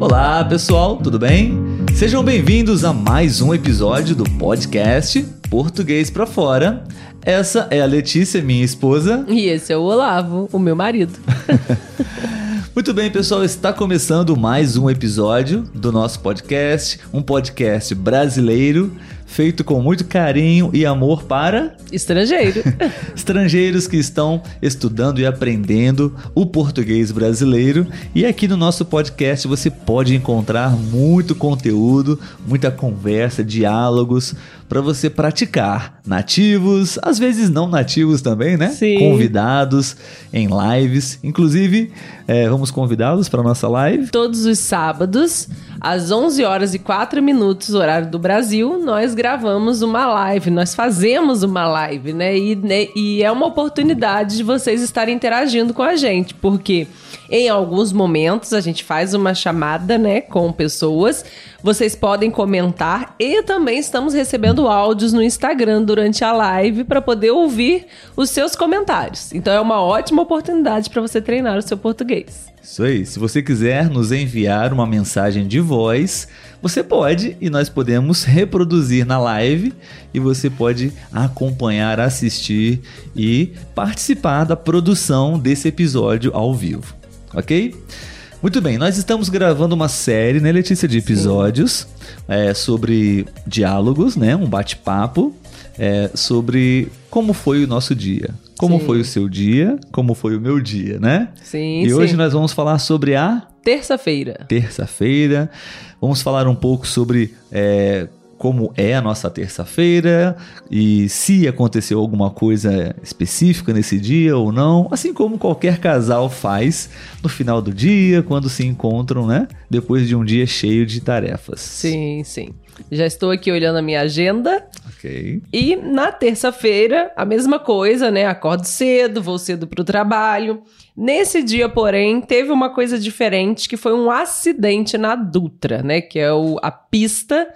Olá, pessoal, tudo bem? Sejam bem-vindos a mais um episódio do podcast Português para Fora. Essa é a Letícia, minha esposa. E esse é o Olavo, o meu marido. Muito bem, pessoal, está começando mais um episódio do nosso podcast, um podcast brasileiro feito com muito carinho e amor para estrangeiro. Estrangeiros que estão estudando e aprendendo o português brasileiro. E aqui no nosso podcast você pode encontrar muito conteúdo, muita conversa, diálogos para você praticar. Nativos, às vezes não nativos também, né? Sim. Convidados em lives. Inclusive, é, vamos convidá-los para nossa live. Todos os sábados, às 11 horas e 4 minutos, horário do Brasil, nós gravamos uma live, nós fazemos uma live, né? E, né, e é uma oportunidade de vocês estarem interagindo com a gente, porque em alguns momentos a gente faz uma chamada, né, com pessoas. Vocês podem comentar e também estamos recebendo áudios no Instagram durante a live para poder ouvir os seus comentários. Então é uma ótima oportunidade para você treinar o seu português. Isso aí. Se você quiser nos enviar uma mensagem de voz, você pode e nós podemos reproduzir na live e você pode acompanhar, assistir e participar da produção desse episódio ao vivo ok? Muito bem, nós estamos gravando uma série, né, Letícia, de episódios é, sobre diálogos, né? Um bate-papo é, sobre como foi o nosso dia. Como sim. foi o seu dia, como foi o meu dia, né? Sim. E sim. hoje nós vamos falar sobre a. Terça-feira. Terça-feira. Vamos falar um pouco sobre é, como é a nossa terça-feira e se aconteceu alguma coisa específica nesse dia ou não, assim como qualquer casal faz no final do dia, quando se encontram, né? Depois de um dia cheio de tarefas. Sim, sim. Já estou aqui olhando a minha agenda. Ok. E na terça-feira, a mesma coisa, né? Acordo cedo, vou cedo para o trabalho. Nesse dia, porém, teve uma coisa diferente que foi um acidente na Dutra, né? Que é o, a pista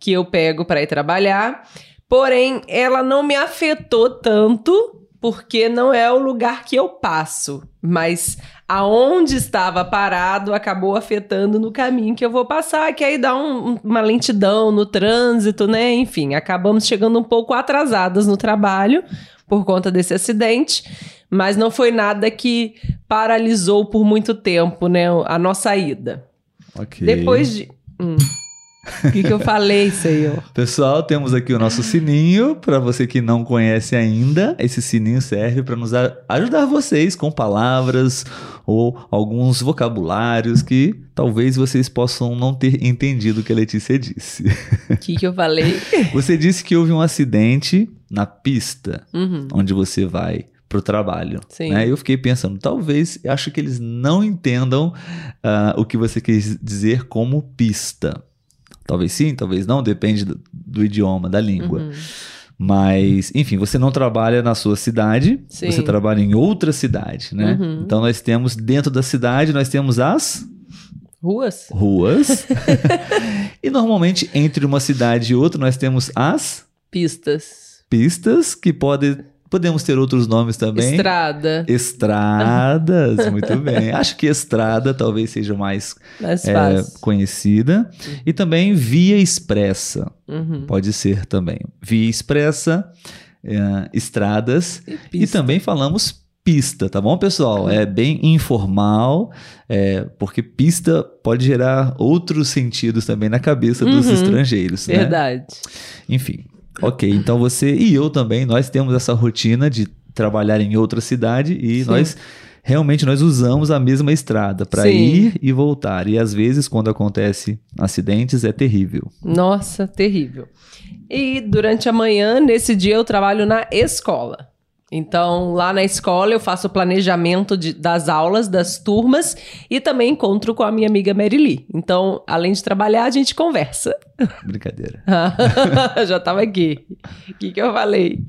que eu pego para ir trabalhar. Porém, ela não me afetou tanto porque não é o lugar que eu passo, mas aonde estava parado acabou afetando no caminho que eu vou passar, que aí dá um, uma lentidão no trânsito, né? Enfim, acabamos chegando um pouco atrasadas no trabalho por conta desse acidente, mas não foi nada que paralisou por muito tempo, né? A nossa ida. Ok. Depois de. Hum. O que, que eu falei, Senhor? Pessoal, temos aqui o nosso sininho. Para você que não conhece ainda, esse sininho serve para nos ajudar vocês com palavras ou alguns vocabulários que talvez vocês possam não ter entendido o que a Letícia disse. O que, que eu falei? Você disse que houve um acidente na pista uhum. onde você vai para o trabalho. Sim. Né? Eu fiquei pensando, talvez, acho que eles não entendam uh, o que você quis dizer como pista. Talvez sim, talvez não, depende do, do idioma, da língua. Uhum. Mas, enfim, você não trabalha na sua cidade, Sim. você trabalha em outra cidade, né? Uhum. Então nós temos dentro da cidade, nós temos as Ruas? ruas. e normalmente entre uma cidade e outra nós temos as Pistas. pistas que podem Podemos ter outros nomes também. Estrada. Estradas, muito bem. Acho que estrada talvez seja mais, Mais é, conhecida. E também via expressa. Uhum. Pode ser também. Via expressa, é, estradas. E E também falamos pista, tá bom, pessoal? É bem informal, é, porque pista pode gerar outros sentidos também na cabeça dos Uhum. estrangeiros, né? Verdade. Enfim, ok. Então você e eu também, nós temos essa rotina de trabalhar em outra cidade e Sim. nós realmente nós usamos a mesma estrada para ir e voltar. E às vezes quando acontece acidentes é terrível. Nossa, terrível. E durante a manhã, nesse dia, eu trabalho na escola. Então, lá na escola, eu faço o planejamento de- das aulas, das turmas e também encontro com a minha amiga Merili. Então, além de trabalhar, a gente conversa. Brincadeira. Já tava aqui. O que, que eu falei?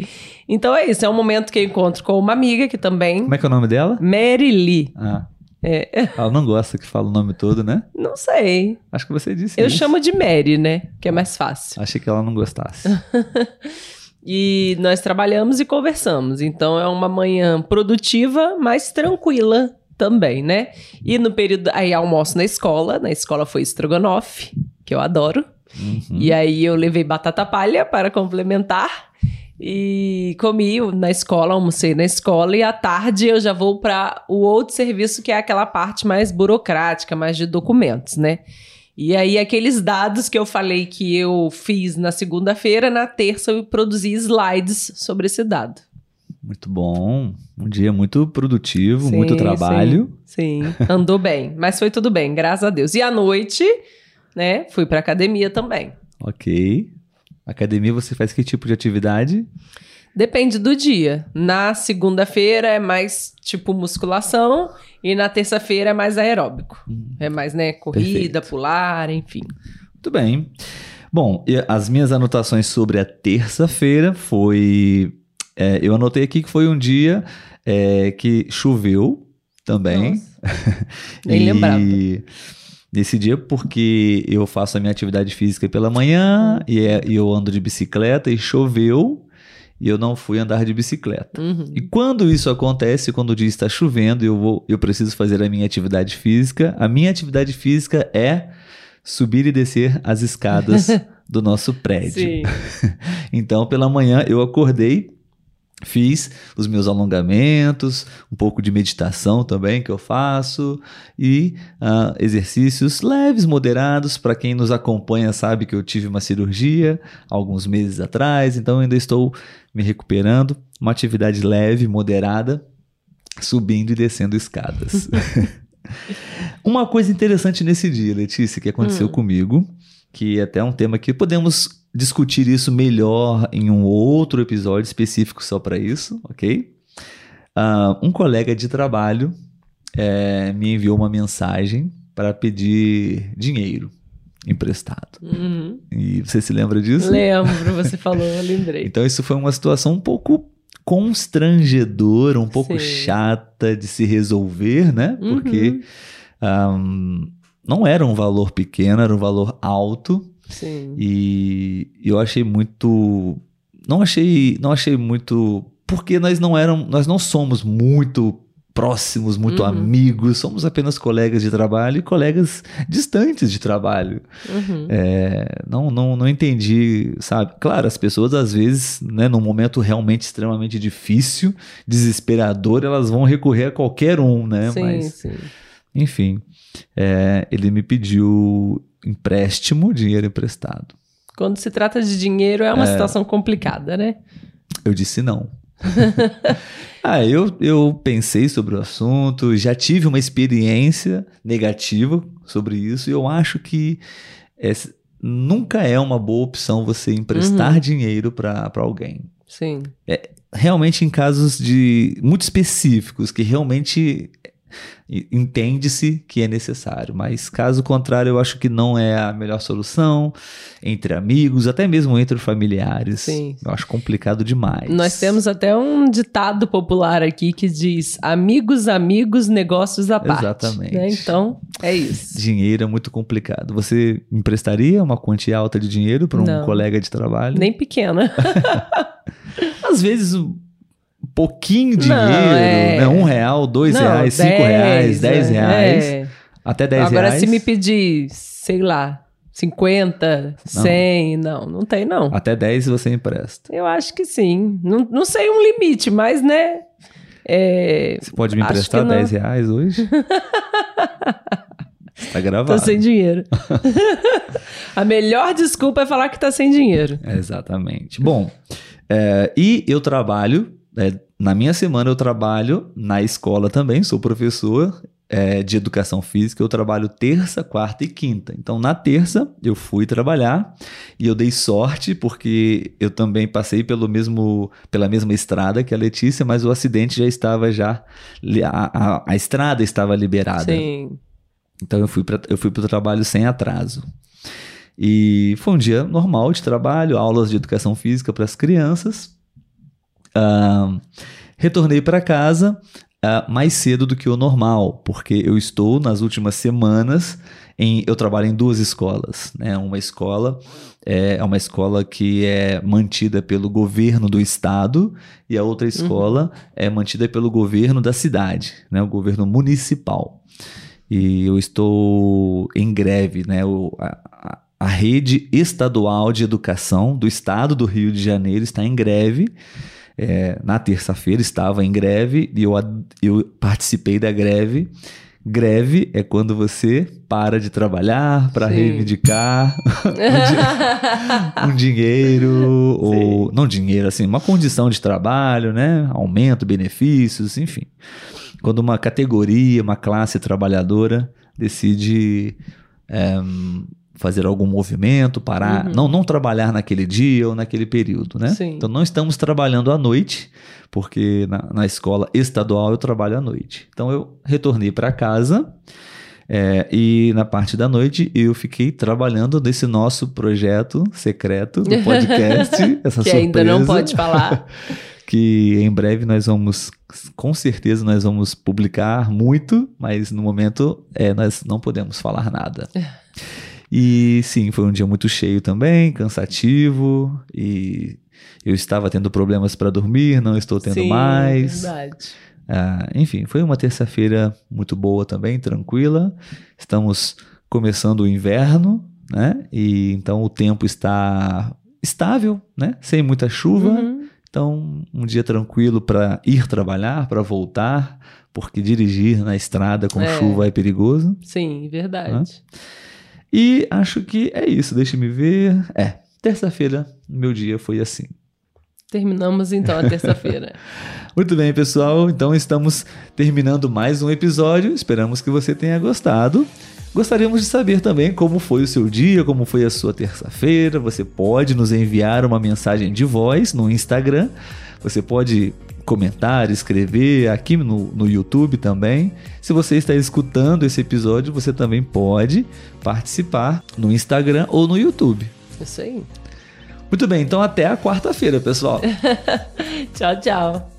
Então é isso, é um momento que eu encontro com uma amiga que também. Como é que é o nome dela? Merili. Ah, É, ela não gosta que fala o nome todo, né? não sei. Acho que você disse Eu isso. chamo de Mary, né? Que é mais fácil. Achei que ela não gostasse. E nós trabalhamos e conversamos. Então é uma manhã produtiva, mas tranquila também, né? E no período. Aí almoço na escola. Na escola foi estrogonofe, que eu adoro. Uhum. E aí eu levei batata palha para complementar. E comi na escola, almocei na escola. E à tarde eu já vou para o outro serviço, que é aquela parte mais burocrática, mais de documentos, né? E aí, aqueles dados que eu falei que eu fiz na segunda-feira, na terça eu produzi slides sobre esse dado. Muito bom. Um dia muito produtivo, Sim, muito trabalho. Sim, sim. andou bem. Mas foi tudo bem, graças a Deus. E à noite, né, fui pra academia também. Ok. Academia, você faz que tipo de atividade? Depende do dia. Na segunda-feira é mais tipo musculação e na terça-feira é mais aeróbico. É mais, né, corrida, Perfeito. pular, enfim. Muito bem. Bom, e as minhas anotações sobre a terça-feira foi. é, eu anotei aqui que foi um dia é, que choveu também. Nossa. Nem lembrava. Nesse dia, porque eu faço a minha atividade física pela manhã Hum. e, é- e eu ando de bicicleta e choveu e eu não fui andar de bicicleta. Uhum. E quando isso acontece, quando o dia está chovendo e eu, vou, eu preciso fazer a minha atividade física, a minha atividade física é subir e descer as escadas do nosso prédio. Então, pela manhã, eu acordei, fiz os meus alongamentos, um pouco de meditação também que eu faço, e ah, exercícios leves, moderados. Para quem nos acompanha, sabe que eu tive uma cirurgia alguns meses atrás, então ainda estou me recuperando. Uma atividade leve, moderada, subindo e descendo escadas. Uma coisa interessante nesse dia, Letícia, que aconteceu Hum. comigo, que é até um tema que podemos discutir isso melhor em um outro episódio específico só para isso, ok? Ah, um colega de trabalho eh, me enviou uma mensagem para pedir dinheiro emprestado. Uhum. E você se lembra disso? Lembro, você falou, eu lembrei. Então isso foi uma situação um pouco constrangedora, um pouco Sim. chata de se resolver, né? Porque Uhum. ahm, não era um valor pequeno, era um valor alto Sim. e eu achei muito, não achei, não achei muito, porque nós não eram, nós não somos muito próximos, muito Uhum. amigos, somos apenas colegas de trabalho e colegas distantes de trabalho. Uhum. É, não, não, não entendi, sabe? Claro, as pessoas às vezes, né, num momento realmente extremamente difícil, desesperador, elas vão recorrer a qualquer um, né? sim, Mas, sim. enfim, é, ele me pediu empréstimo, dinheiro emprestado. Quando se trata de dinheiro, é uma situação complicada, né? Eu disse não. ah, eu, eu pensei sobre o assunto, já tive uma experiência negativa sobre isso, e eu acho que é, nunca é uma boa opção você emprestar dinheiro para alguém. Sim. Realmente em casos de muito específicos, que realmente entende-se que é necessário, mas caso contrário, eu acho que não é a melhor solução entre amigos, até mesmo entre familiares. Sim. Eu acho complicado demais. Nós temos até um ditado popular aqui que diz: amigos, amigos, negócios à parte. Exatamente. né? Então, é isso. Dinheiro é muito complicado. Você emprestaria uma quantia alta de dinheiro para um Não. colega de trabalho? Nem pequena. Às vezes pouquinho de Não, dinheiro, é. né? Um real, dois Não, reais, cinco reais, dez é, reais, é. até dez Agora, reais. se me pedir, sei lá, 50, Não. 100, não, não tem não. Até 10 você empresta. Eu acho que sim. Não, não sei um limite, mas, né? É, Você pode me emprestar que não. 10 reais hoje? tá gravado. tô sem dinheiro. A melhor desculpa é falar que tá sem dinheiro. É, Exatamente. Bom, é, e eu trabalho, é, na minha semana eu trabalho na escola também, sou professor é, de educação física, eu trabalho terça, quarta e quinta. Então, na terça eu fui trabalhar e eu dei sorte porque eu também passei pelo mesmo, pela mesma estrada que a Letícia, mas o acidente já estava já, a, a, a estrada estava liberada. Sim. Então eu fui para eu fui pro trabalho sem atraso. E foi um dia normal de trabalho, aulas de educação física para as crianças. Ahn, retornei para casa. uh, mais cedo do que o normal, porque eu estou nas últimas semanas em, eu trabalho em duas escolas, né? Uma escola é, é uma escola que é mantida pelo governo do estado e a outra escola uhum. é mantida pelo governo da cidade, né? O governo municipal. E eu estou em greve, né? O, a, a rede estadual de educação do estado do Rio de Janeiro está em greve. É, na terça-feira estava em greve e eu, eu participei da greve Greve é quando você para de trabalhar para reivindicar um, um, dinheiro ou não dinheiro assim, uma condição de trabalho, né? Aumento, benefícios, enfim. Quando uma categoria, uma classe trabalhadora decide é, fazer algum movimento, parar, uhum. não, não trabalhar naquele dia ou naquele período, né? Sim. Então não estamos trabalhando à noite, porque na, na escola estadual eu trabalho à noite. Então eu retornei para casa é, e na parte da noite eu fiquei trabalhando nesse nosso projeto secreto do podcast, essa que surpresa. ainda não pode falar. que em breve nós vamos, com certeza nós vamos publicar muito, mas no momento é, nós não podemos falar nada. E sim, foi um dia muito cheio também, cansativo e eu estava tendo problemas para dormir, não estou tendo sim, mais. Verdade. Ah, enfim, foi uma terça-feira muito boa também, tranquila. Estamos começando o inverno, né? E então o tempo está estável, né? Sem muita chuva. Uhum. Então, um dia tranquilo para ir trabalhar, para voltar, porque dirigir na estrada com é. chuva é perigoso. Sim, verdade. Né? E acho que é isso. Deixa-me ver. É, terça-feira, meu dia foi assim. Terminamos então a terça-feira. Muito bem, pessoal. Então estamos terminando mais um episódio. Esperamos que você tenha gostado. Gostaríamos de saber também como foi o seu dia, como foi a sua terça-feira. Você pode nos enviar uma mensagem de voz no Instagram. Você pode comentar, escrever aqui no, no YouTube também. Se você está escutando esse episódio, você também pode participar no Instagram ou no YouTube. Isso aí. Muito bem, então até a quarta-feira, pessoal. tchau, tchau.